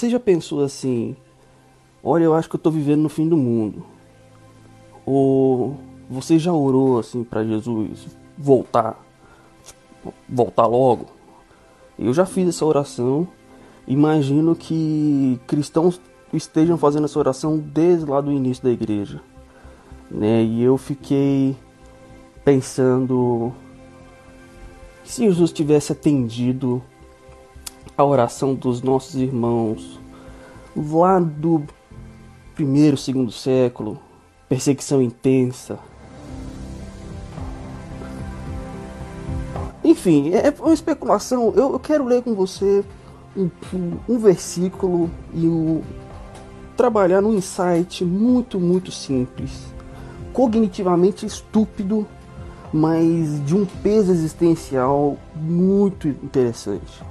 você já pensou assim: olha, eu acho que eu estou vivendo no fim do mundo? Ou você já orou assim para Jesus voltar, voltar logo? Eu já fiz essa oração. Imagino que cristãos estejam fazendo essa oração desde lá do início da igreja, né? E eu fiquei pensando se Jesus tivesse atendido a oração dos nossos irmãos lá do primeiro, segundo século, perseguição intensa. Enfim, é uma especulação. Eu, quero ler com você um, um versículo e um, trabalhar num insight muito, muito simples, cognitivamente estúpido, mas de um peso existencial muito interessante,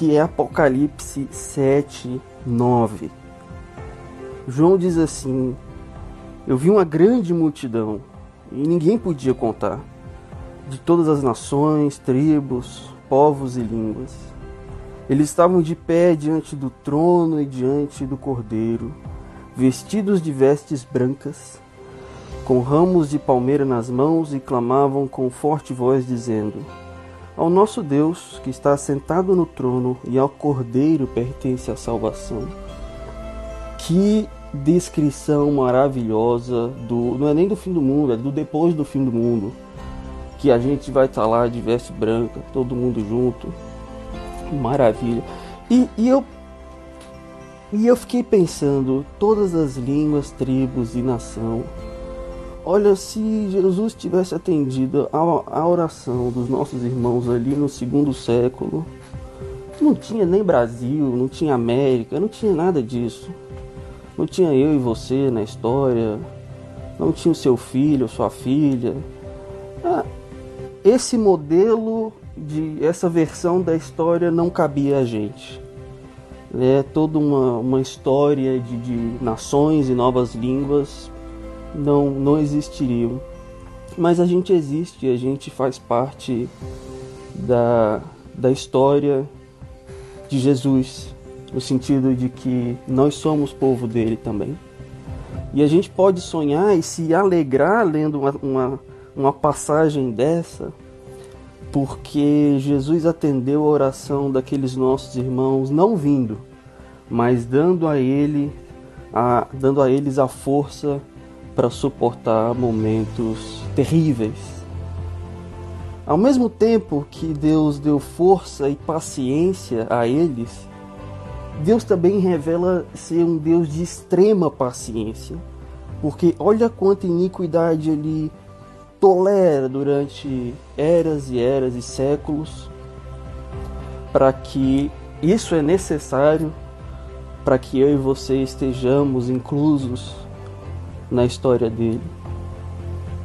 que é Apocalipse 7, 9. João diz assim: Eu vi uma grande multidão e ninguém podia contar, de todas as nações, tribos, povos e línguas. Eles estavam de pé diante do trono e diante do cordeiro, vestidos de vestes brancas com ramos de palmeira nas mãos e clamavam com forte voz, dizendo: Ao nosso Deus, que está sentado no trono, e ao Cordeiro pertence a salvação. Que descrição maravilhosa do. Não é nem do fim do mundo, é do depois do fim do mundo. Que a gente vai estar lá de veste branca, todo mundo junto. Maravilha. E, e eu e eu fiquei pensando, todas as línguas, tribos e nação Olha, se Jesus tivesse atendido a, oração dos nossos irmãos ali no segundo século, não tinha nem Brasil, não tinha América, não tinha nada disso. Não tinha eu e você na história, não tinha o seu filho, sua filha. Ah, esse modelo de essa versão da história não cabia a gente. É toda uma, uma história de, de nações e novas línguas não, não existiriam. Mas a gente existe, a gente faz parte da, da história de Jesus, no sentido de que nós somos povo dele também. E a gente pode sonhar e se alegrar lendo uma, uma, uma passagem dessa, porque Jesus atendeu a oração daqueles nossos irmãos, não vindo, mas dando a ele a, dando a eles a força para suportar momentos terríveis. Ao mesmo tempo que Deus deu força e paciência a eles, Deus também revela ser um Deus de extrema paciência, porque olha quanta iniquidade ele tolera durante eras e eras e séculos, para que isso é necessário para que eu e você estejamos inclusos na história dele.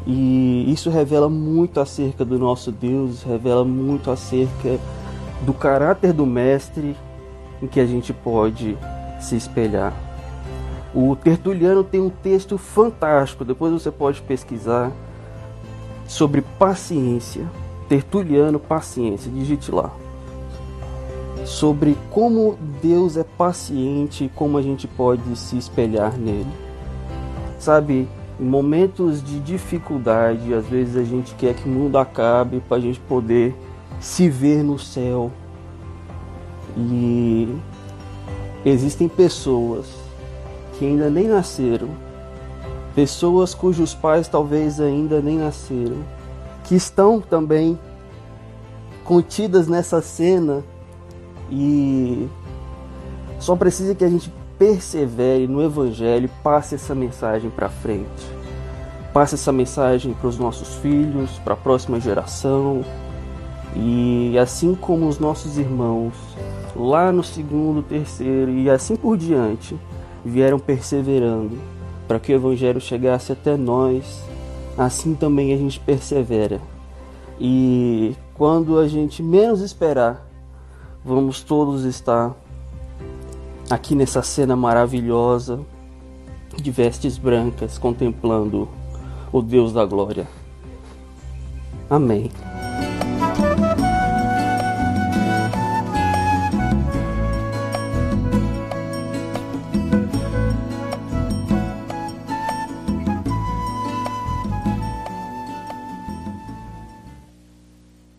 E isso revela muito acerca do nosso Deus, revela muito acerca do caráter do Mestre em que a gente pode se espelhar. O Tertuliano tem um texto fantástico, depois você pode pesquisar, sobre paciência. Tertuliano, paciência, digite lá. Sobre como Deus é paciente e como a gente pode se espelhar nele. Sabe, em momentos de dificuldade, às vezes a gente quer que o mundo acabe para a gente poder se ver no céu. E existem pessoas que ainda nem nasceram, pessoas cujos pais talvez ainda nem nasceram, que estão também contidas nessa cena e só precisa que a gente persevere no Evangelho, passe essa mensagem para frente. Passe essa mensagem para os nossos filhos, para a próxima geração. E assim como os nossos irmãos, lá no segundo, terceiro e assim por diante, vieram perseverando para que o Evangelho chegasse até nós, assim também a gente persevera. E quando a gente menos esperar, vamos todos estar aqui nessa cena maravilhosa de vestes brancas contemplando o Deus da glória. Amém.